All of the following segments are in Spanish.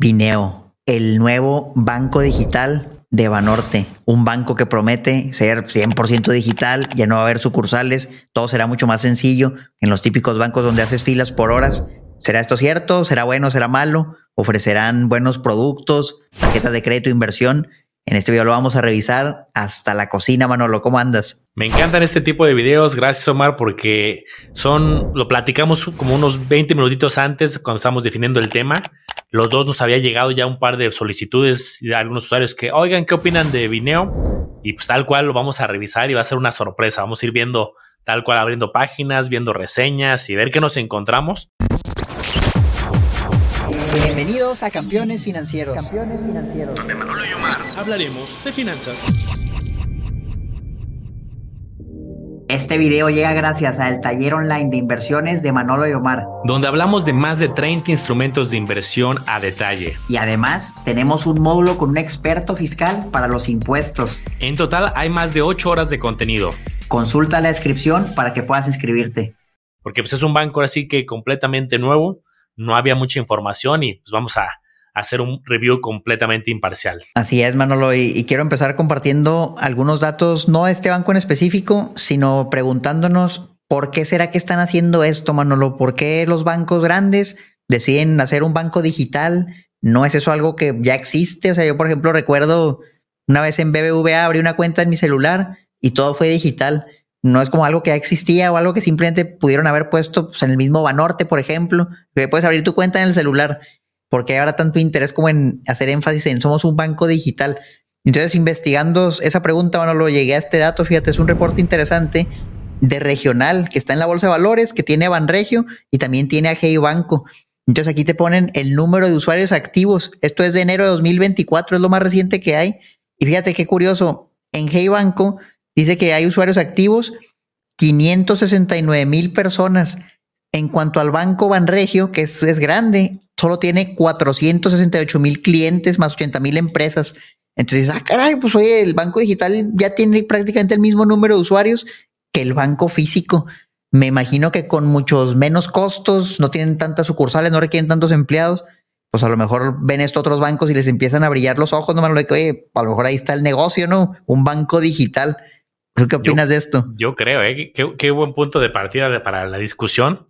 Vineo, el nuevo banco digital de Banorte, un banco que promete ser 100% digital, ya no va a haber sucursales, todo será mucho más sencillo en los típicos bancos donde haces filas por horas. ¿Será esto cierto? ¿Será bueno? ¿Será malo? ¿Ofrecerán buenos productos, tarjetas de crédito, inversión? En este video lo vamos a revisar hasta la cocina, Manolo. ¿Cómo andas? Me encantan este tipo de videos. Gracias, Omar, porque son, lo platicamos como unos 20 minutitos antes cuando estábamos definiendo el tema. Los dos nos había llegado ya un par de solicitudes de algunos usuarios que, oigan, ¿qué opinan de Vineo? Y pues tal cual lo vamos a revisar y va a ser una sorpresa. Vamos a ir viendo tal cual abriendo páginas, viendo reseñas y ver qué nos encontramos. Bienvenidos a Campeones Financieros. Campeones Financieros. Donde Manolo y Omar hablaremos de finanzas. Este video llega gracias al taller online de inversiones de Manolo y Omar, donde hablamos de más de 30 instrumentos de inversión a detalle. Y además tenemos un módulo con un experto fiscal para los impuestos. En total hay más de 8 horas de contenido. Consulta la descripción para que puedas inscribirte. Porque pues es un banco así que completamente nuevo, no había mucha información y pues vamos a hacer un review completamente imparcial. Así es, Manolo, y, quiero empezar compartiendo algunos datos, no de este banco en específico, sino preguntándonos por qué será que están haciendo esto, Manolo, por qué los bancos grandes deciden hacer un banco digital. ¿No es eso algo que ya existe? O sea, yo, por ejemplo, recuerdo una vez en BBVA abrí una cuenta en mi celular y todo fue digital. No es como algo que ya existía o algo que simplemente pudieron haber puesto pues, en el mismo Banorte, por ejemplo, que puedes abrir tu cuenta en el celular porque hay ahora tanto interés como en hacer énfasis en somos un banco digital. Entonces, investigando esa pregunta, bueno, lo llegué a este dato, fíjate, es un reporte interesante de regional que está en la bolsa de valores, que tiene Banregio y también tiene a Hey Banco. Entonces aquí te ponen el número de usuarios activos. Esto es de enero de 2024, es lo más reciente que hay. Y fíjate qué curioso, en Hey Banco dice que hay usuarios activos 569 mil personas. En cuanto al banco Banregio, que es, grande, solo tiene 468 mil clientes más 80 mil empresas. Entonces, ah, caray, pues oye, el banco digital ya tiene prácticamente el mismo número de usuarios que el banco físico. Me imagino que con muchos menos costos, no tienen tantas sucursales, no requieren tantos empleados. Pues a lo mejor ven esto otros bancos y les empiezan a brillar los ojos, no lo que, oye, a lo mejor ahí está el negocio, ¿no? Un banco digital. ¿Qué opinas de esto? Yo creo, ¿eh? Qué, qué buen punto de partida para la discusión.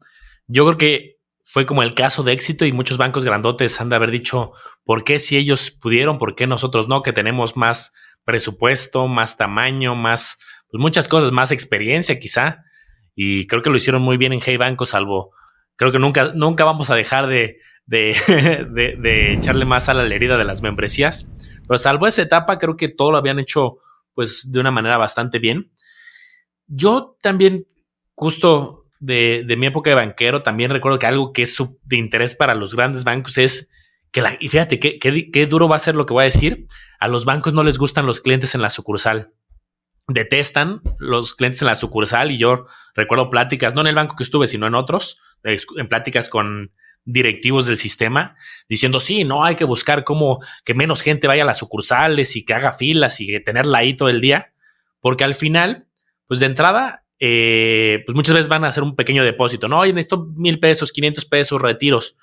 Yo creo que fue como el caso de éxito y muchos bancos grandotes han de haber dicho, ¿por qué si ellos pudieron, por qué nosotros no? Que tenemos más presupuesto, más tamaño, más, pues muchas cosas, más experiencia quizá. Y creo que lo hicieron muy bien en Hey Banco, salvo, creo que nunca, nunca vamos a dejar de, de, de, echarle más a la herida de las membresías. Pero salvo esa etapa, creo que todo lo habían hecho pues de una manera bastante bien. Yo también justo de, mi época de banquero, también recuerdo que algo que es de interés para los grandes bancos es que la, y fíjate qué, qué, duro va a ser lo que voy a decir. A los bancos no les gustan los clientes en la sucursal. Detestan los clientes en la sucursal y yo recuerdo pláticas, no en el banco que estuve, sino en otros, en pláticas con directivos del sistema diciendo, sí, no hay que buscar cómo que menos gente vaya a las sucursales y que haga filas y tenerla ahí todo el día, porque al final, pues de entrada, eh, pues muchas veces van a hacer un pequeño depósito, ¿no? Oye, necesito mil pesos, 500 pesos, retiros.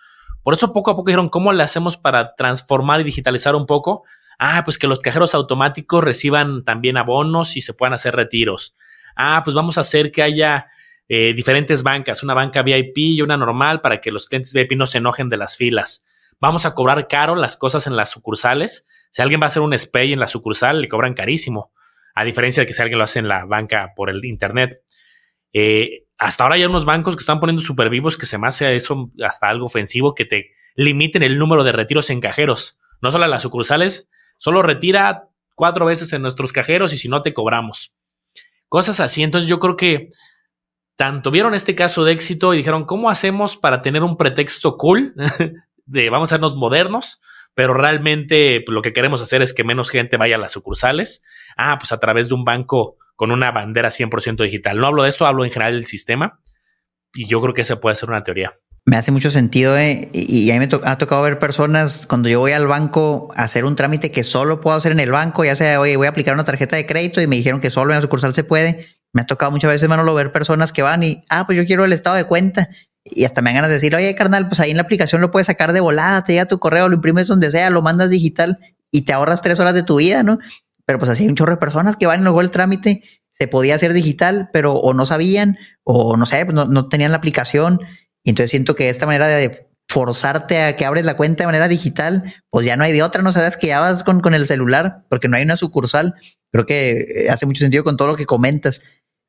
Por eso poco a poco dijeron, ¿cómo le hacemos para transformar y digitalizar un poco? Ah, pues que los cajeros automáticos reciban también abonos y se puedan hacer retiros. Ah, pues vamos a hacer que haya eh, diferentes bancas, una banca VIP y una normal para que los clientes VIP no se enojen de las filas. Vamos a cobrar caro las cosas en las sucursales. Si alguien va a hacer un SPAY en la sucursal, le cobran carísimo, a diferencia de que si alguien lo hace en la banca por el Internet. Eh, hasta ahora hay unos bancos que están poniendo súper vivos que se me hace eso hasta algo ofensivo que te limiten el número de retiros en cajeros. No solo a las sucursales, solo retira cuatro veces en nuestros cajeros y si no te cobramos. Cosas así. Entonces yo creo que tanto vieron este caso de éxito y dijeron, ¿cómo hacemos para tener un pretexto cool de vamos a sernos modernos? Pero realmente pues, lo que queremos hacer es que menos gente vaya a las sucursales. Ah, pues a través de un banco con una bandera 100% digital. No hablo de esto, hablo en general del sistema y yo creo que esa puede ser una teoría. Me hace mucho sentido eh, y, a mí me ha tocado ver personas cuando yo voy al banco a hacer un trámite que solo puedo hacer en el banco, ya sea, oye, voy a aplicar una tarjeta de crédito y me dijeron que solo en la sucursal se puede. Me ha tocado muchas veces, Manolo, ver personas que van y, ah, pues yo quiero el estado de cuenta Y hasta me dan ganas de decir, oye, carnal, pues ahí en la aplicación lo puedes sacar de volada, te llega tu correo, lo imprimes donde sea, lo mandas digital y te ahorras tres horas de tu vida, ¿no? Pero pues así hay un chorro de personas que van y luego el trámite se podía hacer digital, pero o no sabían, o no sé, pues no, no tenían la aplicación. Y entonces siento que esta manera de forzarte a que abres la cuenta de manera digital, pues ya no hay de otra, no sabes que ya vas con, con el celular, porque no hay una sucursal. Creo que hace mucho sentido con todo lo que comentas.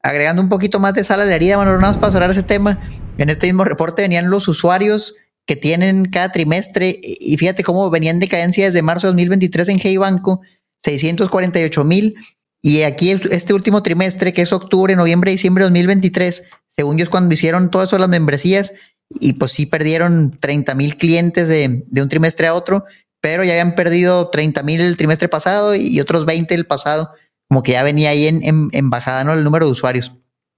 Agregando un poquito más de sal a la herida, bueno, nada más para cerrar ese tema. En este mismo reporte venían los usuarios que tienen cada trimestre, y fíjate cómo venían de cadencia desde marzo de 2023 en Hey Banco, 648 mil, y aquí este último trimestre, que es octubre, noviembre, diciembre de 2023, según ellos cuando hicieron todo eso las membresías, y pues sí perdieron 30 mil clientes de, de, un trimestre a otro, pero ya habían perdido 30 mil el trimestre pasado y otros 20 el pasado, como que ya venía ahí en, en, en bajada ¿no? el número de usuarios.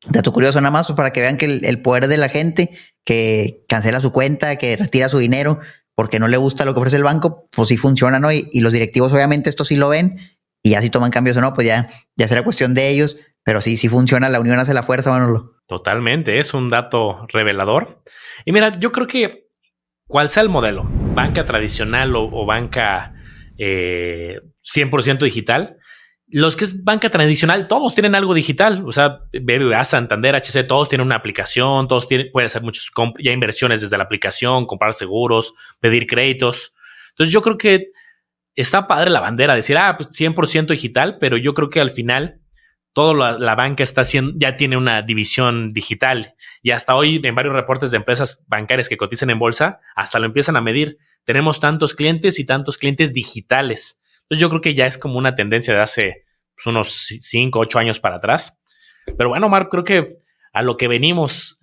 Dato curioso nada más, pues para que vean que el, el, poder de la gente que cancela su cuenta, que retira su dinero porque no le gusta lo que ofrece el banco, pues sí funciona, ¿no? Y, y los directivos obviamente esto sí lo ven y ya si toman cambios o no, pues ya, ya será cuestión de ellos, pero sí, sí funciona, la unión hace la fuerza, Manolo. Totalmente, es un dato revelador. Y mira, yo creo que cual sea el modelo, banca tradicional o, banca eh, 100% digital, los que es banca tradicional, todos tienen algo digital. O sea, BBVA, Santander, HC, todos tienen una aplicación, todos tienen, pueden hacer muchos ya inversiones desde la aplicación, comprar seguros, pedir créditos. Entonces, yo creo que está padre la bandera, decir, ah, pues 100% digital, pero yo creo que al final toda la, la, banca está haciendo, ya tiene una división digital y hasta hoy en varios reportes de empresas bancarias que cotizan en bolsa, hasta lo empiezan a medir. Tenemos tantos clientes y tantos clientes digitales. Entonces yo creo que ya es como una tendencia de hace pues, unos 5, 8 años para atrás. Pero bueno, Marc, creo que a lo que venimos,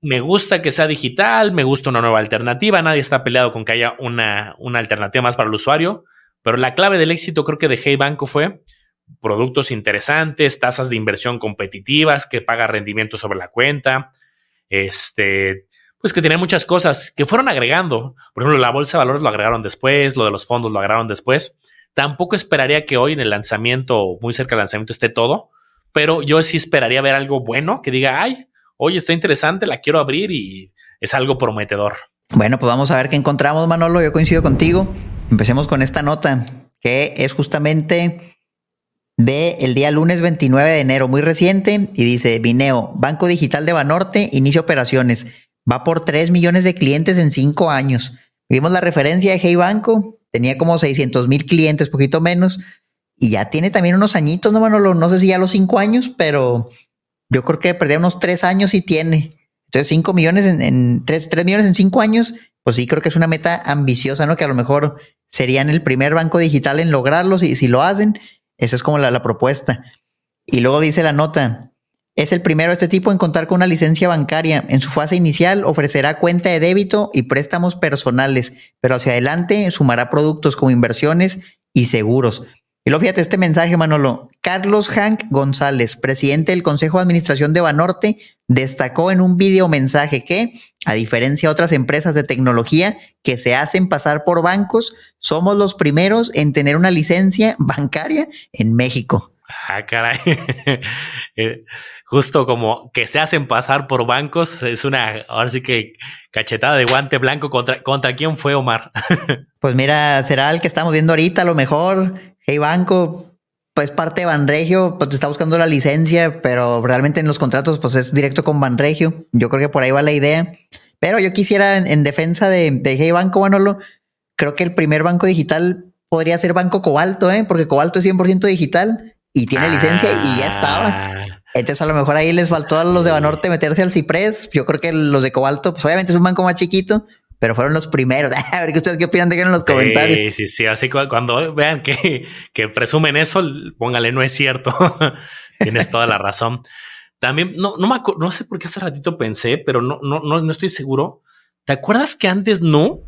me gusta que sea digital, me gusta una nueva alternativa, nadie está peleado con que haya una, una alternativa más para el usuario, pero la clave del éxito creo que de Hey Banco fue productos interesantes, tasas de inversión competitivas, que paga rendimiento sobre la cuenta, este, pues que tiene muchas cosas que fueron agregando. Por ejemplo, la bolsa de valores lo agregaron después, lo de los fondos lo agregaron después. Tampoco esperaría que hoy en el lanzamiento, muy cerca del lanzamiento, esté todo, pero yo sí esperaría ver algo bueno que diga, ay, oye, está interesante, la quiero abrir y es algo prometedor. Bueno, pues vamos a ver qué encontramos, Manolo. Yo coincido contigo. Empecemos con esta nota, que es justamente de el día lunes 29 de enero, muy reciente, y dice, Vineo, Banco Digital de Banorte, inicia operaciones. Va por 3 millones de clientes en 5 años. Vimos la referencia de Hey Banco, tenía como 600 mil clientes, poquito menos, y ya tiene también unos añitos, no, Manolo, no sé si ya los 5 años, pero yo creo que perdía unos 3 años y tiene. Entonces 5 millones en, en 3, 3 millones en 5 años, pues sí creo que es una meta ambiciosa, ¿no? Que a lo mejor serían el primer banco digital en lograrlo si, si lo hacen esa es como la, propuesta. Y luego dice la nota, es el primero de este tipo en contar con una licencia bancaria. En su fase inicial ofrecerá cuenta de débito y préstamos personales, pero hacia adelante sumará productos como inversiones y seguros. Y luego fíjate este mensaje, Manolo. Carlos Hank González, presidente del Consejo de Administración de Banorte, destacó en un video mensaje que, a diferencia de otras empresas de tecnología que se hacen pasar por bancos, somos los primeros en tener una licencia bancaria en México. Ah, caray. Eh, justo como que se hacen pasar por bancos, es una, ahora sí que cachetada de guante blanco contra, contra quién fue Omar. pues mira, será el que estamos viendo ahorita, a lo mejor, Hey Banco, pues parte de Banregio, pues está buscando la licencia, pero realmente en los contratos pues es directo con Banregio. Yo creo que por ahí va la idea. Pero yo quisiera en, en defensa de, de Hey Banco, Manolo, creo que el primer banco digital podría ser Banco Cobalto, ¿eh? porque Cobalto es 100% digital y tiene ah. licencia y ya estaba. Entonces a lo mejor ahí les faltó a los de Banorte meterse al Ciprés. Yo creo que los de Cobalto, pues obviamente es un banco más chiquito, pero fueron los primeros. A ver qué ustedes qué opinan, dejen en los comentarios. Sí, sí, sí. Así que cuando vean que, que presumen eso, póngale, no es cierto. Tienes toda la razón. También, no, no, me no sé por qué hace ratito pensé, pero no, no, no, no estoy seguro. ¿Te acuerdas que antes no?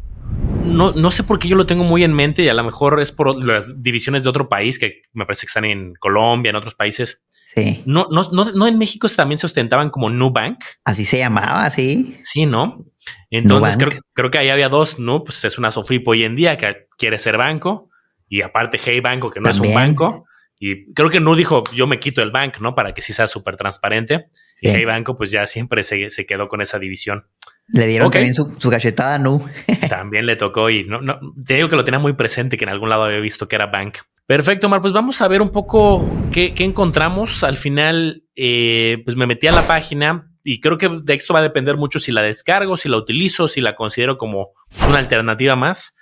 No, no sé por qué yo lo tengo muy en mente y a lo mejor es por las divisiones de otro país que me parece que están en Colombia, en otros países. Sí. No, no, no, no en México también se ostentaban como Nubank. Así se llamaba, sí. Sí, ¿no? Entonces creo, creo, que ahí había dos, ¿no? Pues es una Sofipo hoy en día que quiere ser banco y aparte Hey Banco que no También. es un banco. Y creo que no dijo yo me quito el bank, ¿no? Para que sí sea súper transparente. Y Hey Banco, pues ya siempre se, se quedó con esa división. Le dieron también su, su cachetada Nu. también le tocó y no, no, te digo que lo tenía muy presente, que en algún lado había visto que era Bank. Perfecto, Mar, pues vamos a ver un poco qué, qué encontramos. Al final, eh, pues me metí a la página y creo que de esto va a depender mucho si la descargo, si la utilizo, si la considero como una alternativa más.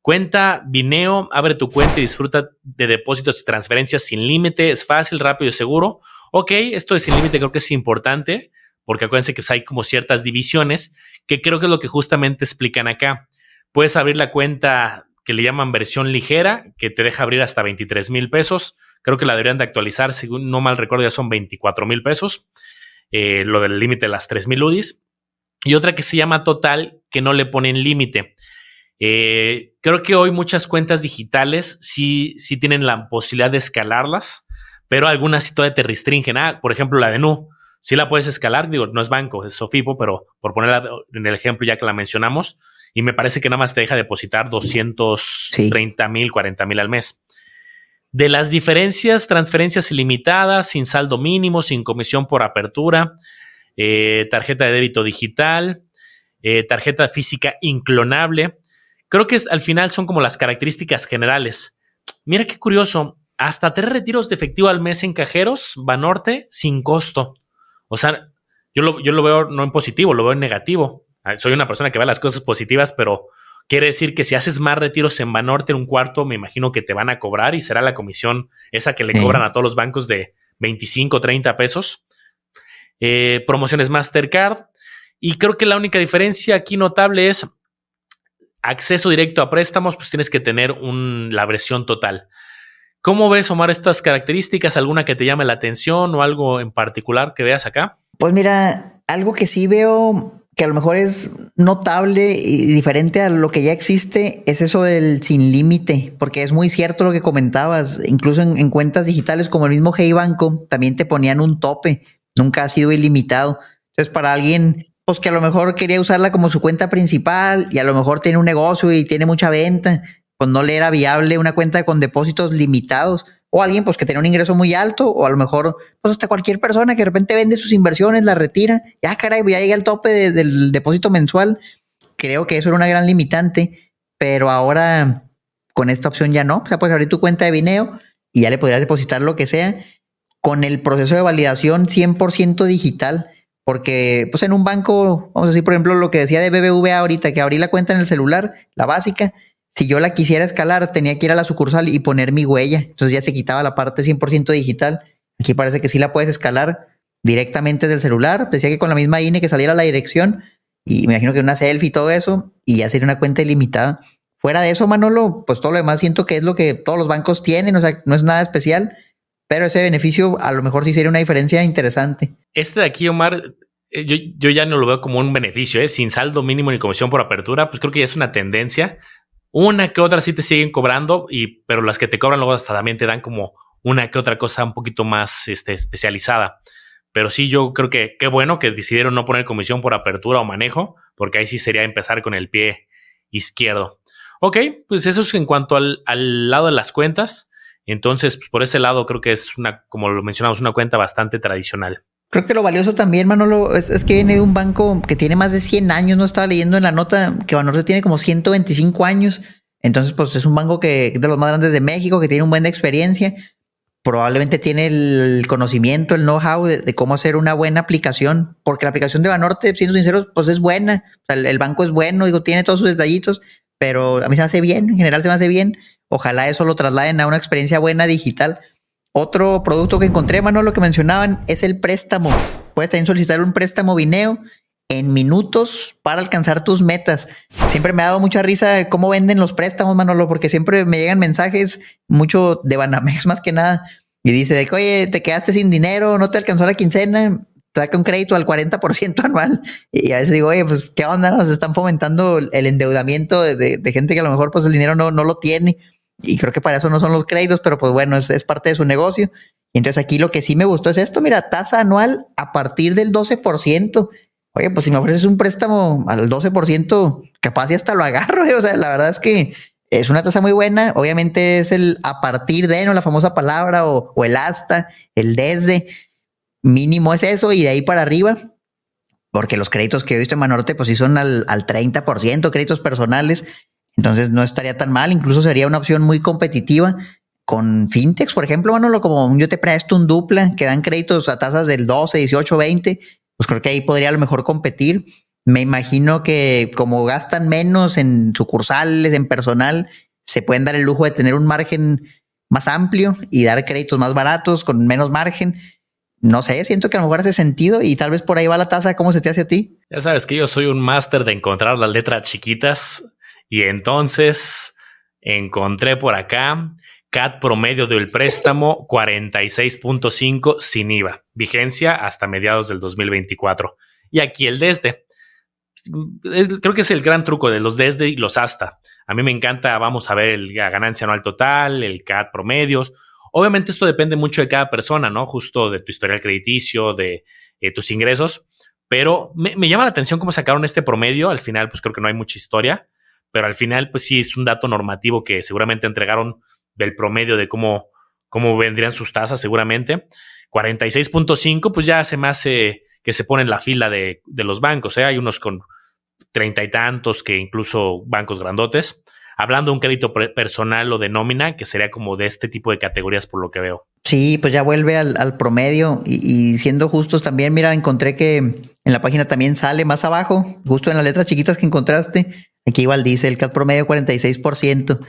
Cuenta Vineo, abre tu cuenta y disfruta de depósitos y transferencias sin límite. Es fácil, rápido y seguro. Ok, esto de sin límite creo que es importante porque acuérdense que hay como ciertas divisiones que creo que es lo que justamente explican acá. Puedes abrir la cuenta que le llaman versión ligera, que te deja abrir hasta 23 mil pesos. Creo que la deberían de actualizar, según no mal recuerdo, ya son 24 mil pesos. Eh, lo del límite de las 3 mil UDIs. Y otra que se llama total, que no le ponen límite. Eh, creo que hoy muchas cuentas digitales sí, sí tienen la posibilidad de escalarlas, pero algunas sí todavía te restringen. Ah, por ejemplo, la de Nu si la puedes escalar, digo, no es banco, es Sofipo, pero por ponerla en el ejemplo ya que la mencionamos, y me parece que nada más te deja depositar 230 mil, 40 mil al mes. De las diferencias, transferencias ilimitadas, sin saldo mínimo, sin comisión por apertura, eh, tarjeta de débito digital, eh, tarjeta física inclonable. Creo que al final son como las características generales. Mira qué curioso, hasta tres retiros de efectivo al mes en cajeros, Banorte, sin costo. O sea, yo lo, yo lo veo no en positivo, lo veo en negativo. Ah, soy una persona que ve las cosas positivas, pero quiere decir que si haces más retiros en Banorte en un cuarto, me imagino que te van a cobrar y será la comisión esa que le cobran a todos los bancos de 25, 30 pesos. Eh, promociones Mastercard. Y creo que la única diferencia aquí notable es acceso directo a préstamos, pues tienes que tener un, la versión total. ¿Cómo ves, Omar, estas características? ¿Alguna que te llame la atención o algo en particular que veas acá? Pues mira, algo que sí veo que a lo mejor es notable y diferente a lo que ya existe es eso del sin límite, porque es muy cierto lo que comentabas, incluso en, cuentas digitales como el mismo Hey Banco, también te ponían un tope, nunca ha sido ilimitado. Entonces, para alguien pues que a lo mejor quería usarla como su cuenta principal y a lo mejor tiene un negocio y tiene mucha venta, pues no le era viable una cuenta con depósitos limitados o alguien pues que tenía un ingreso muy alto o a lo mejor pues hasta cualquier persona que de repente vende sus inversiones, la retira, ya caray, ya llegué al tope del depósito mensual. Creo que eso era una gran limitante, pero ahora con esta opción ya no, o sea, puedes abrir tu cuenta de Vineo y ya le podrías depositar lo que sea con el proceso de validación 100% digital, porque pues en un banco, vamos a decir por ejemplo lo que decía de BBVA ahorita, que abrí la cuenta en el celular, la básica, si yo la quisiera escalar, tenía que ir a la sucursal y poner mi huella. Entonces ya se quitaba la parte 100% digital. Aquí parece que sí la puedes escalar directamente del celular. Decía que con la misma INE que saliera la dirección y me imagino que una selfie y todo eso y ya sería una cuenta ilimitada. Fuera de eso, Manolo, pues todo lo demás siento que es lo que todos los bancos tienen, o sea, no es nada especial, pero ese beneficio a lo mejor sí sería una diferencia interesante. Este de aquí, Omar, eh, yo, ya no lo veo como un beneficio, ¿eh? sin saldo mínimo ni comisión por apertura, pues creo que ya es una tendencia. Una que otra sí te siguen cobrando, y, pero las que te cobran luego hasta también te dan como una que otra cosa un poquito más este, especializada. Pero sí, yo creo que qué bueno que decidieron no poner comisión por apertura o manejo, porque ahí sí sería empezar con el pie izquierdo. Ok, pues eso es en cuanto al, lado de las cuentas. Entonces, pues por ese lado creo que es una, como lo mencionamos, una cuenta bastante tradicional. Creo que lo valioso también, Manolo, es, que viene de un banco que tiene más de 100 años. No estaba leyendo en la nota que Banorte tiene como 125 años. Entonces, pues es un banco que de los más grandes de México, que tiene un buen de experiencia. Probablemente tiene el conocimiento, el know-how de, cómo hacer una buena aplicación, porque la aplicación de Banorte, siendo sinceros, pues es buena. el, el, banco es bueno, digo, tiene todos sus detallitos, pero a mí se me hace bien, en general se me hace bien. Ojalá eso lo trasladen a una experiencia buena digital otro producto que encontré, Manolo, que mencionaban, es el préstamo. Puedes también solicitar un préstamo Vineo en minutos para alcanzar tus metas. Siempre me ha dado mucha risa cómo venden los préstamos, Manolo, porque siempre me llegan mensajes, mucho de Banamex más que nada, y dice de que, oye, te quedaste sin dinero, no te alcanzó la quincena, saca un crédito al 40% anual. Y a veces digo, oye, pues, ¿qué onda? Nos están fomentando el endeudamiento de, gente que a lo mejor pues el dinero no, no lo tiene y creo que para eso no son los créditos, pero pues bueno, es, parte de su negocio. Y entonces aquí lo que sí me gustó es esto, mira, tasa anual a partir del 12%. Oye, pues si me ofreces un préstamo al 12%, capaz y hasta lo agarro. O sea, la verdad es que es una tasa muy buena. Obviamente es el a partir de, ¿no? La famosa palabra o, el hasta, el desde. mínimo es eso y de ahí para arriba, porque los créditos que he visto en Manorte, pues sí son al, al 30% créditos personales. Entonces no estaría tan mal, incluso sería una opción muy competitiva con fintechs, por ejemplo, Manolo, como yo te presto un dupla que dan créditos a tasas del 12, 18, 20, pues creo que ahí podría a lo mejor competir. Me imagino que como gastan menos en sucursales, en personal, se pueden dar el lujo de tener un margen más amplio y dar créditos más baratos con menos margen. No sé, siento que a lo mejor hace sentido y tal vez por ahí va la tasa. ¿Cómo se te hace a ti? Ya sabes que yo soy un máster de encontrar las letras chiquitas y entonces encontré por acá CAT promedio del préstamo 46.5 sin IVA, vigencia hasta mediados del 2024. Y aquí el desde. creo que es el gran truco de los desde y los hasta. A mí me encanta, vamos a ver la ganancia anual total, el CAT promedios. Obviamente esto depende mucho de cada persona, ¿no? Justo de tu historial crediticio, de eh, tus ingresos. Pero me, llama la atención cómo sacaron este promedio. Al final, pues creo que no hay mucha historia. Pero al final, pues sí, es un dato normativo que seguramente entregaron del promedio de cómo, cómo vendrían sus tasas seguramente. 46.5, pues ya hace más que se pone en la fila de, de los bancos. ¿eh? Hay unos con treinta y tantos que incluso bancos grandotes. Hablando de un crédito personal o de nómina, que sería como de este tipo de categorías por lo que veo. Sí, pues ya vuelve al, promedio y, y, siendo justos también, mira, encontré que en la página también sale más abajo, justo en las letras chiquitas que encontraste, aquí igual dice el CAT promedio 46%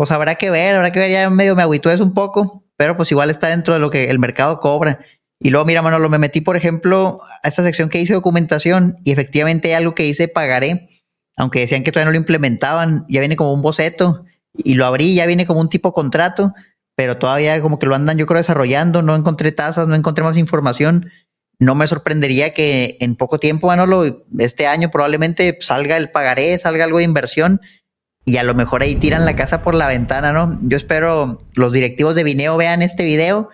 pues habrá que ver, habrá que ver, ya medio me agüitó eso un poco, pero pues igual está dentro de lo que el mercado cobra. Y luego, mira, Manolo, me metí, por ejemplo, a esta sección que dice documentación y efectivamente hay algo que dice pagaré, aunque decían que todavía no lo implementaban, ya viene como un boceto y lo abrí, ya viene como un tipo contrato, pero todavía como que lo andan yo creo desarrollando, no encontré tasas, no encontré más información. No me sorprendería que en poco tiempo, Manolo, este año probablemente salga el pagaré, salga algo de inversión y a lo mejor ahí tiran la casa por la ventana, ¿no? Yo espero los directivos de Vineo vean este video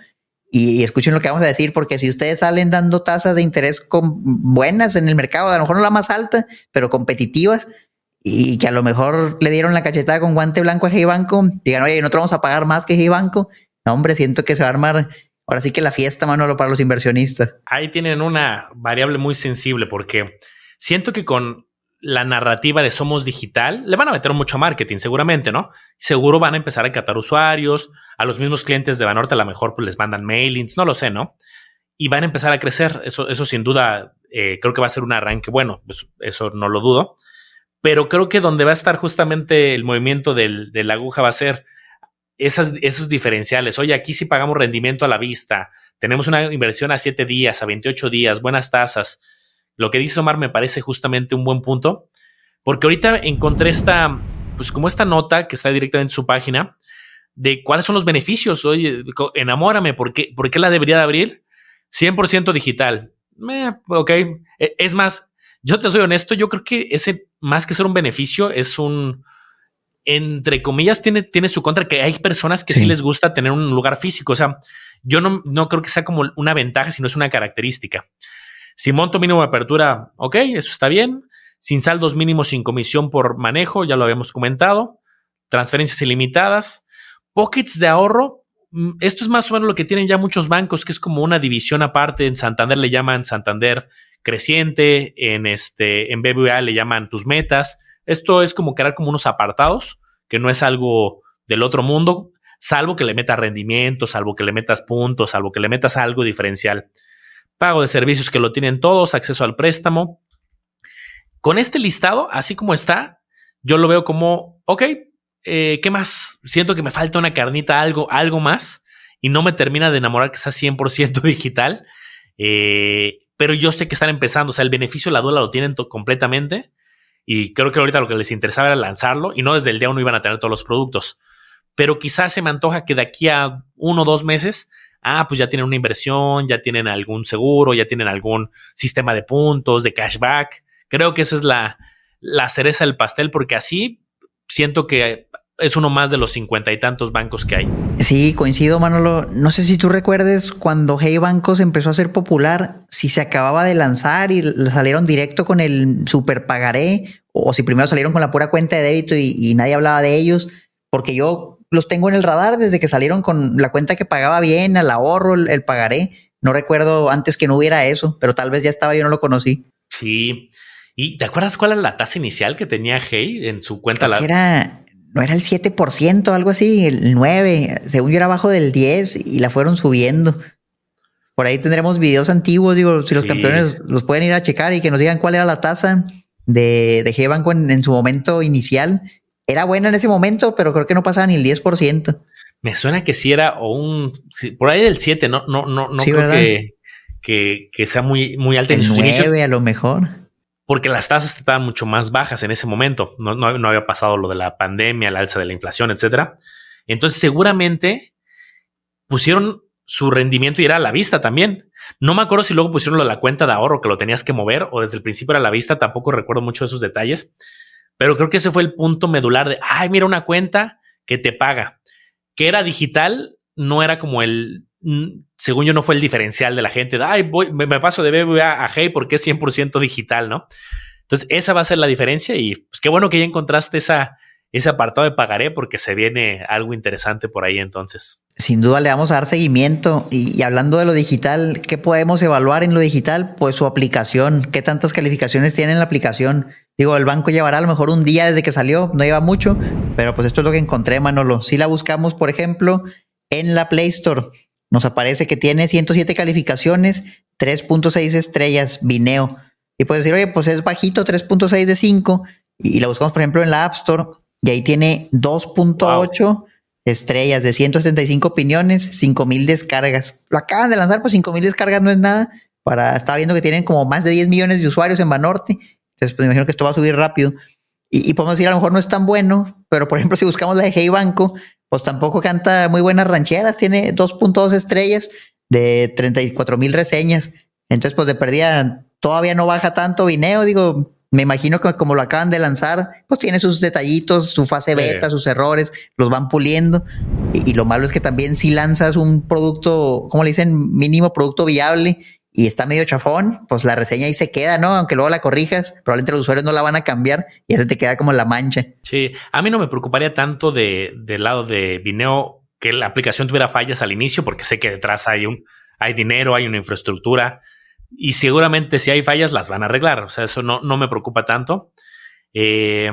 y, escuchen lo que vamos a decir, porque si ustedes salen dando tasas de interés buenas en el mercado, a lo mejor no la más alta, pero competitivas, y que a lo mejor le dieron la cachetada con guante blanco a Hey Banco, digan, oye, nosotros vamos a pagar más que Hey Banco. No, hombre, siento que se va a armar ahora sí que la fiesta, Manolo, para los inversionistas. Ahí tienen una variable muy sensible, porque siento que con la narrativa de somos digital, le van a meter mucho marketing seguramente, ¿no? Seguro van a empezar a catar usuarios, a los mismos clientes de Banorte a lo mejor pues les mandan mailings, no lo sé, ¿no? Y van a empezar a crecer, eso, eso sin duda eh, creo que va a ser un arranque bueno, pues eso no lo dudo, pero creo que donde va a estar justamente el movimiento de la aguja va a ser esas, esos diferenciales. Oye, aquí sí pagamos rendimiento a la vista, tenemos una inversión a 7 días, a 28 días, buenas tasas, lo que dice Omar me parece justamente un buen punto, porque ahorita encontré esta, pues como esta nota que está directamente en su página, de cuáles son los beneficios. Oye, enamórame, ¿por qué, ¿por qué la debería de abrir? 100% digital. Eh, ok, e, es más, yo te soy honesto, yo creo que ese, más que ser un beneficio, es un, entre comillas, tiene, tiene su contra, que hay personas que sí. sí les gusta tener un lugar físico. O sea, yo no, no creo que sea como una ventaja, sino es una característica. Si monto mínimo de apertura, ok, eso está bien. Sin saldos mínimos sin comisión por manejo, ya lo habíamos comentado. Transferencias ilimitadas. Pockets de ahorro. Mm, esto es más o menos lo que tienen ya muchos bancos, que es como una división aparte. En Santander le llaman Santander creciente, en este, en BBVA le llaman tus metas. Esto es como crear como unos apartados, que no es algo del otro mundo, salvo que le metas rendimiento, salvo que le metas puntos, salvo que le metas algo diferencial pago de servicios que lo tienen todos, acceso al préstamo. Con este listado, así como está, yo lo veo como, ok, eh, ¿qué más? Siento que me falta una carnita, algo, algo más, y no me termina de enamorar que sea 100% digital. Eh, pero yo sé que están empezando, o sea, el beneficio de la duda lo tienen completamente. Y creo que ahorita lo que les interesaba era lanzarlo y no desde el día uno iban a tener todos los productos. Pero quizás se me antoja que de aquí a uno o dos meses ah, pues ya tienen una inversión, ya tienen algún seguro, ya tienen algún sistema de puntos, de cashback. Creo que esa es la, la cereza del pastel, porque así siento que es uno más de los cincuenta y tantos bancos que hay. Sí, coincido, Manolo. No sé si tú recuerdes cuando Hey Bancos empezó a ser popular, si se acababa de lanzar y salieron directo con el super pagaré, o si primero salieron con la pura cuenta de débito y, y nadie hablaba de ellos, porque yo los tengo en el radar desde que salieron con la cuenta que pagaba bien, al ahorro, el, el pagaré. No recuerdo antes que no hubiera eso, pero tal vez ya estaba, yo no lo conocí. Sí. ¿Y te acuerdas cuál era la tasa inicial que tenía Hey en su cuenta? La... Era, no era el 7%, algo así, el 9, según yo era abajo del 10 y la fueron subiendo. Por ahí tendremos videos antiguos, digo, si los campeones los pueden ir a checar y que nos digan cuál era la tasa de, de G-Banco en, su momento inicial. Era buena en ese momento, pero creo que no pasaba ni el 10%. Me suena que sí era o un por ahí del 7, no, no, no, no creo que, que, sea muy, muy alta el en 9 a lo mejor. Porque las tasas estaban mucho más bajas en ese momento. No, había pasado lo de la pandemia, el alza de la inflación, etcétera. Entonces, seguramente pusieron su rendimiento y era a la vista también. No me acuerdo si luego pusieron la cuenta de ahorro que lo tenías que mover o desde el principio era a la vista. Tampoco recuerdo mucho de esos detalles, pero creo que ese fue el punto medular de, ay, mira una cuenta que te paga, que era digital, no era como el, según yo, no fue el diferencial de la gente. Ay, voy, me, paso de BBVA a Hey porque es 100% digital, ¿no? Entonces, esa va a ser la diferencia y pues qué bueno que ya encontraste esa, ese apartado de pagaré porque se viene algo interesante por ahí entonces. Sin duda le vamos a dar seguimiento y, hablando de lo digital, ¿qué podemos evaluar en lo digital? Pues su aplicación, qué tantas calificaciones tiene en la aplicación. Digo, el banco llevará a lo mejor un día desde que salió, no lleva mucho, pero pues esto es lo que encontré, Manolo. Si la buscamos, por ejemplo, en la Play Store, nos aparece que tiene 107 calificaciones, 3.6 estrellas, Vineo. Y puedes decir, oye, pues es bajito, 3.6 de 5. Y, la buscamos, por ejemplo, en la App Store y ahí tiene 2.8 estrellas de 175 opiniones, 5000 descargas. Lo acaban de lanzar, pues 5000 descargas no es nada. Para, estaba viendo que tienen como más de 10 millones de usuarios en Banorte. Entonces, pues me imagino que esto va a subir rápido. Y, podemos decir, a lo mejor no es tan bueno, pero por ejemplo, si buscamos la de Hey Banco, pues tampoco canta muy buenas rancheras. Tiene 2.2 estrellas de 34 mil reseñas. Entonces, pues de perdida, todavía no baja tanto Vineo. Digo, me imagino que como lo acaban de lanzar, pues tiene sus detallitos, su fase beta, sus errores, los van puliendo. Y, lo malo es que también si lanzas un producto, como le dicen, mínimo producto viable y está medio chafón, pues la reseña ahí se queda, ¿no? Aunque luego la corrijas, probablemente los usuarios no la van a cambiar y ya se te queda como la mancha. Sí, a mí no me preocuparía tanto de, del lado de Vineo que la aplicación tuviera fallas al inicio, porque sé que detrás hay un, hay dinero, hay una infraestructura y seguramente si hay fallas las van a arreglar. O sea, eso no, no me preocupa tanto. Eh,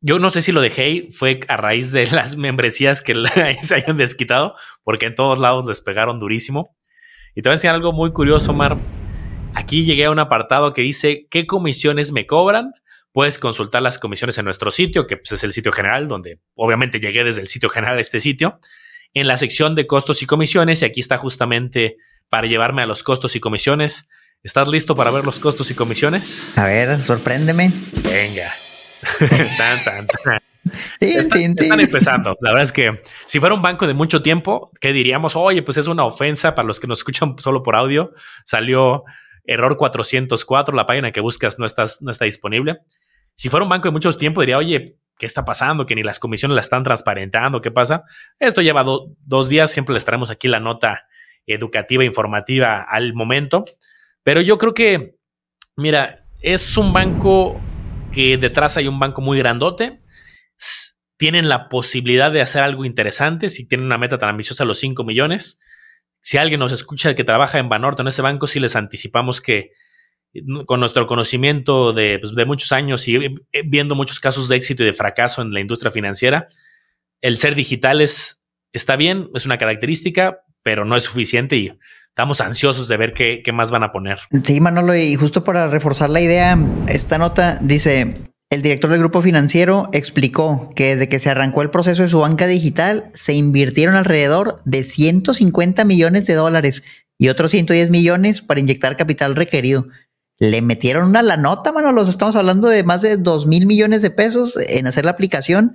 yo no sé si lo dejé fue a raíz de las membresías que se hayan desquitado, porque en todos lados les pegaron durísimo. Y te voy a enseñar algo muy curioso, Mar. Aquí llegué a un apartado que dice qué comisiones me cobran. Puedes consultar las comisiones en nuestro sitio, que pues, es el sitio general, donde obviamente llegué desde el sitio general a este sitio. En la sección de costos y comisiones, y aquí está justamente para llevarme a los costos y comisiones. ¿Estás listo para ver los costos y comisiones? A ver, sorpréndeme. Venga. están, empezando. La verdad es que si fuera un banco de mucho tiempo, ¿qué diríamos? Oye, pues es una ofensa para los que nos escuchan solo por audio. Salió error 404, la página que buscas no, estás, no está disponible. Si fuera un banco de mucho tiempo, diría, oye, ¿qué está pasando? Que ni las comisiones la están transparentando, ¿qué pasa? Esto lleva dos días, siempre les traemos aquí la nota educativa, informativa al momento. Pero yo creo que, mira, es un banco que detrás hay un banco muy grandote. Tienen la posibilidad de hacer algo interesante si tienen una meta tan ambiciosa, los 5 millones. Si alguien nos escucha que trabaja en Banorte, en ese banco, sí les anticipamos que con nuestro conocimiento de, pues, muchos años y eh, viendo muchos casos de éxito y de fracaso en la industria financiera, el ser digital es, está bien, es una característica, pero no es suficiente y estamos ansiosos de ver qué, más van a poner. Sí, Manolo, y justo para reforzar la idea, esta nota dice, el director del grupo financiero explicó que desde que se arrancó el proceso de su banca digital, se invirtieron alrededor de 150 millones de dólares y otros 110 millones para inyectar capital requerido. Le metieron una la nota, Manolo, estamos hablando de más de 2 mil millones de pesos en hacer la aplicación.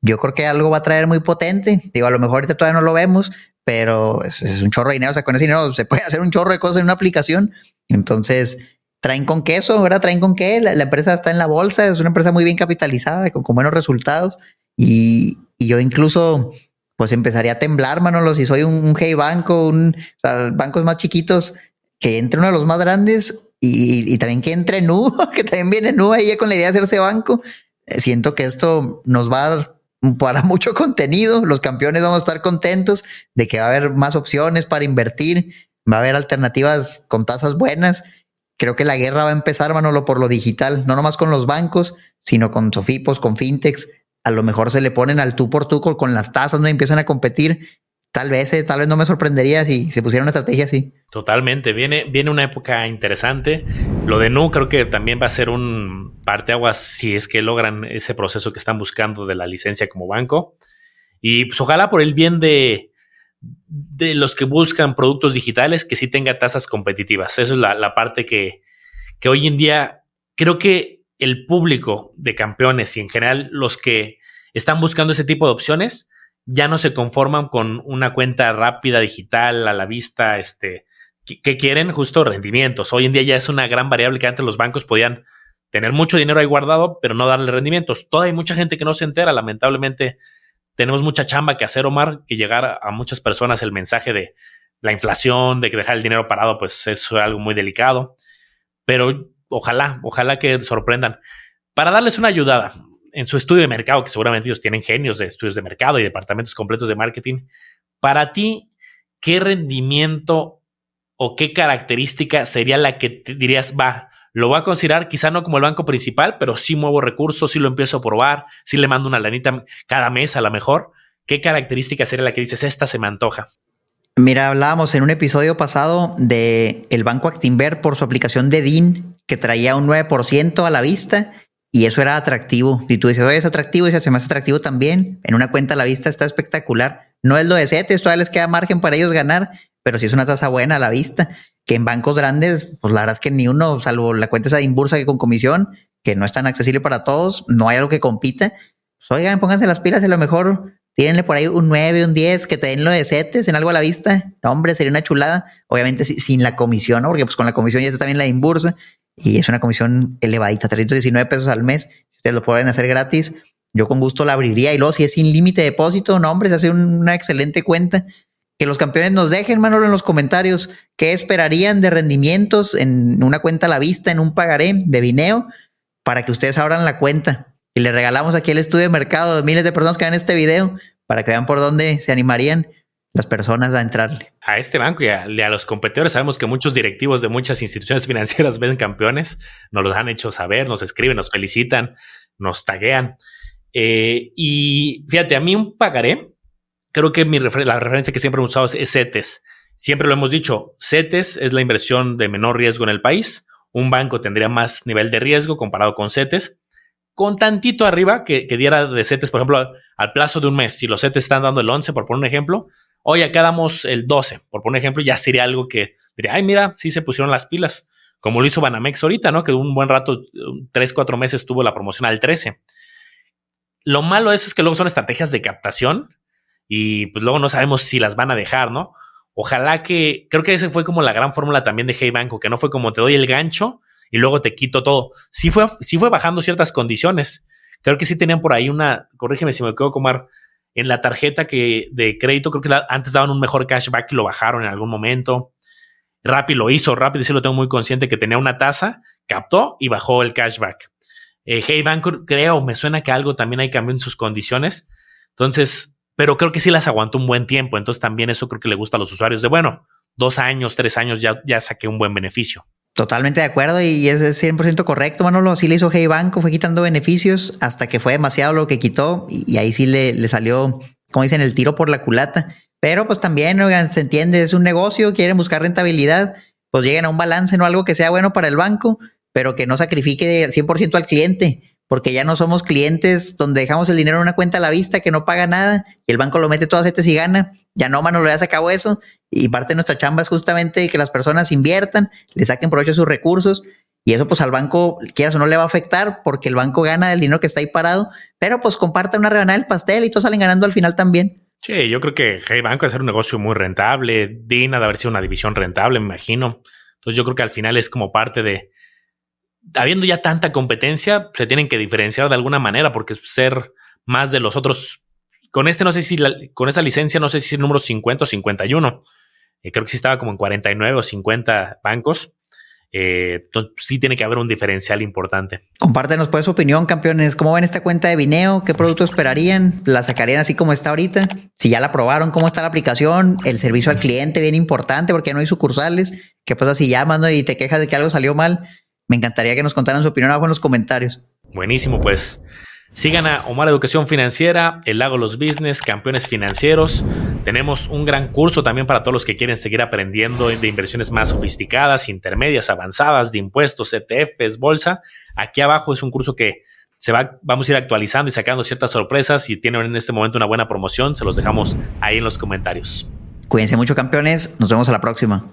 Yo creo que algo va a traer muy potente. Digo, a lo mejor ahorita todavía no lo vemos, pero es, un chorro de dinero. O sea, con ese dinero se puede hacer un chorro de cosas en una aplicación. Entonces, traen con queso, ¿verdad? Traen con qué. La, empresa está en la bolsa, es una empresa muy bien capitalizada, con, buenos resultados. Y, yo incluso, pues empezaría a temblar, Manolo, si soy un, hey banco, un, o sea, bancos más chiquitos, que entre uno de los más grandes y, también que entre Nu, que también viene Nu ahí con la idea de hacerse banco. Eh, siento que esto nos va a dar para mucho contenido. Los campeones vamos a estar contentos de que va a haber más opciones para invertir. Va a haber alternativas con tasas buenas. Creo que la guerra va a empezar, Manolo, por lo digital, no nomás con los bancos, sino con Sofipos, con fintechs. A lo mejor se le ponen al tú por tú con, las tasas, no empiezan a competir. Tal vez, eh, tal vez no me sorprendería si se pusiera una estrategia así. Totalmente, viene, viene una época interesante. Lo de Nu creo que también va a ser un parteaguas si es que logran ese proceso que están buscando de la licencia como banco. Y pues ojalá por el bien de, de los que buscan productos digitales que sí tenga tasas competitivas. Esa es la, parte que, que hoy en día creo que el público de campeones y en general los que están buscando ese tipo de opciones ya no se conforman con una cuenta rápida digital a la vista, este, que, quieren justo rendimientos. Hoy en día ya es una gran variable que antes los bancos podían tener mucho dinero ahí guardado, pero no darle rendimientos. Todavía hay mucha gente que no se entera, lamentablemente tenemos mucha chamba que hacer, Omar, que llegar a muchas personas el mensaje de la inflación, de que dejar el dinero parado, pues es algo muy delicado. Pero ojalá, ojalá que sorprendan. Para darles una ayudada en su estudio de mercado, que seguramente ellos tienen genios de estudios de mercado y departamentos completos de marketing, para ti, ¿qué rendimiento o qué característica sería la que dirías, va, lo voy a considerar quizá no como el banco principal, pero sí muevo recursos, sí lo empiezo a probar, sí le mando una lanita cada mes a lo mejor. ¿Qué característica sería la que dices, esta se me antoja? Mira, hablábamos en un episodio pasado de el banco Actinver por su aplicación de DIN que traía un 9% a la vista y eso era atractivo. Y tú dices, oye, es atractivo, y se hace más atractivo también. En una cuenta a la vista está espectacular. No es lo de CETES, todavía les queda margen para ellos ganar, pero sí es una tasa buena a la vista que en bancos grandes, pues la verdad es que ni uno, salvo la cuenta esa de Inbursa que con comisión, que no es tan accesible para todos, no hay algo que compita. Pues oigan, pónganse las pilas, a lo mejor tírenle por ahí un 9, un 10, que te den lo de setes en algo a la vista. No, hombre, sería una chulada. Obviamente sin la comisión, ¿no? Porque pues con la comisión ya está también la Inbursa y es una comisión elevadita, 319 pesos al mes. Si ustedes lo pueden hacer gratis, yo con gusto la abriría. Y luego, si es sin límite de depósito, no, hombre, se hace una excelente cuenta que los campeones nos dejen, Manolo, en los comentarios qué esperarían de rendimientos en una cuenta a la vista, en un pagaré de Vineo, para que ustedes abran la cuenta. Y le regalamos aquí el estudio de mercado de miles de personas que vean este video para que vean por dónde se animarían las personas a entrarle. A este banco y a, los competidores sabemos que muchos directivos de muchas instituciones financieras ven campeones, nos los han hecho saber, nos escriben, nos felicitan, nos taguean. Eh, y fíjate, a mí un pagaré creo que mi la referencia que siempre hemos usado es, CETES. Siempre lo hemos dicho, CETES es la inversión de menor riesgo en el país. Un banco tendría más nivel de riesgo comparado con CETES. Con tantito arriba que, diera de CETES, por ejemplo, al, plazo de un mes, si los CETES están dando el 11, por poner un ejemplo, hoy acá damos el 12, por poner un ejemplo, ya sería algo que diría, ay, mira, sí se pusieron las pilas, como lo hizo Banamex ahorita, ¿no? Que un buen rato, tres, cuatro meses tuvo la promoción al 13. Lo malo de eso es que luego son estrategias de captación y pues luego no sabemos si las van a dejar, ¿no? Ojalá que, creo que esa fue como la gran fórmula también de Hey Banco, que no fue como te doy el gancho y luego te quito todo. Sí fue, sí fue bajando ciertas condiciones. Creo que sí tenían por ahí una, corrígeme si me quedo comar, en la tarjeta que de crédito, creo que antes daban un mejor cashback y lo bajaron en algún momento. Rappi lo hizo, Rappi sí lo tengo muy consciente que tenía una tasa, captó y bajó el cashback. Eh, hey Banco, creo, me suena que algo también hay cambio en sus condiciones. Entonces, pero creo que sí las aguantó un buen tiempo. Entonces también eso creo que le gusta a los usuarios de, bueno, dos años, tres años ya, ya saqué un buen beneficio. Totalmente de acuerdo y es 100% correcto, Manolo. Sí le hizo Hey Banco, fue quitando beneficios hasta que fue demasiado lo que quitó y, ahí sí le, le, salió, como dicen, el tiro por la culata. Pero pues también, se entiende, es un negocio, quieren buscar rentabilidad, pues lleguen a un balance, no algo que sea bueno para el banco, pero que no sacrifique 100% al cliente porque ya no somos clientes donde dejamos el dinero en una cuenta a la vista que no paga nada y el banco lo mete todas estas y gana. Ya no, mano, lo ya se acabó eso. Y parte de nuestra chamba es justamente que las personas inviertan, le saquen provecho de sus recursos y eso pues al banco, quieras o no, le va a afectar porque el banco gana del dinero que está ahí parado, pero pues comparta una rebanada del pastel y todos salen ganando al final también. Sí, yo creo que Hey Banco es ser un negocio muy rentable, digna de haber sido una división rentable, me imagino. Entonces yo creo que al final es como parte de, habiendo ya tanta competencia, se tienen que diferenciar de alguna manera, porque ser más de los otros. Con este, no sé si con esa licencia, no sé si es el número 50 o 51. Eh, creo que sí estaba como en 49 o 50 bancos. Eh, entonces sí tiene que haber un diferencial importante. Compártenos pues su opinión, campeones. ¿Cómo ven esta cuenta de Vineo? ¿Qué producto esperarían? ¿La sacarían así como está ahorita? Si ya la probaron, ¿cómo está la aplicación? El servicio al cliente, bien importante porque no hay sucursales. ¿Qué pasa si llamas y te quejas de que algo salió mal? Me encantaría que nos contaran su opinión abajo en los comentarios. Buenísimo, pues Sigan a Omar Educación Financiera, El Lago Los Business, Campeones Financieros. Tenemos un gran curso también para todos los que quieren seguir aprendiendo de inversiones más sofisticadas, intermedias, avanzadas, de impuestos, ETFs, bolsa. Aquí abajo es un curso que se va, vamos a ir actualizando y sacando ciertas sorpresas. y tienen en este momento una buena promoción, se los dejamos ahí en los comentarios. Cuídense mucho, campeones. Nos vemos a la próxima.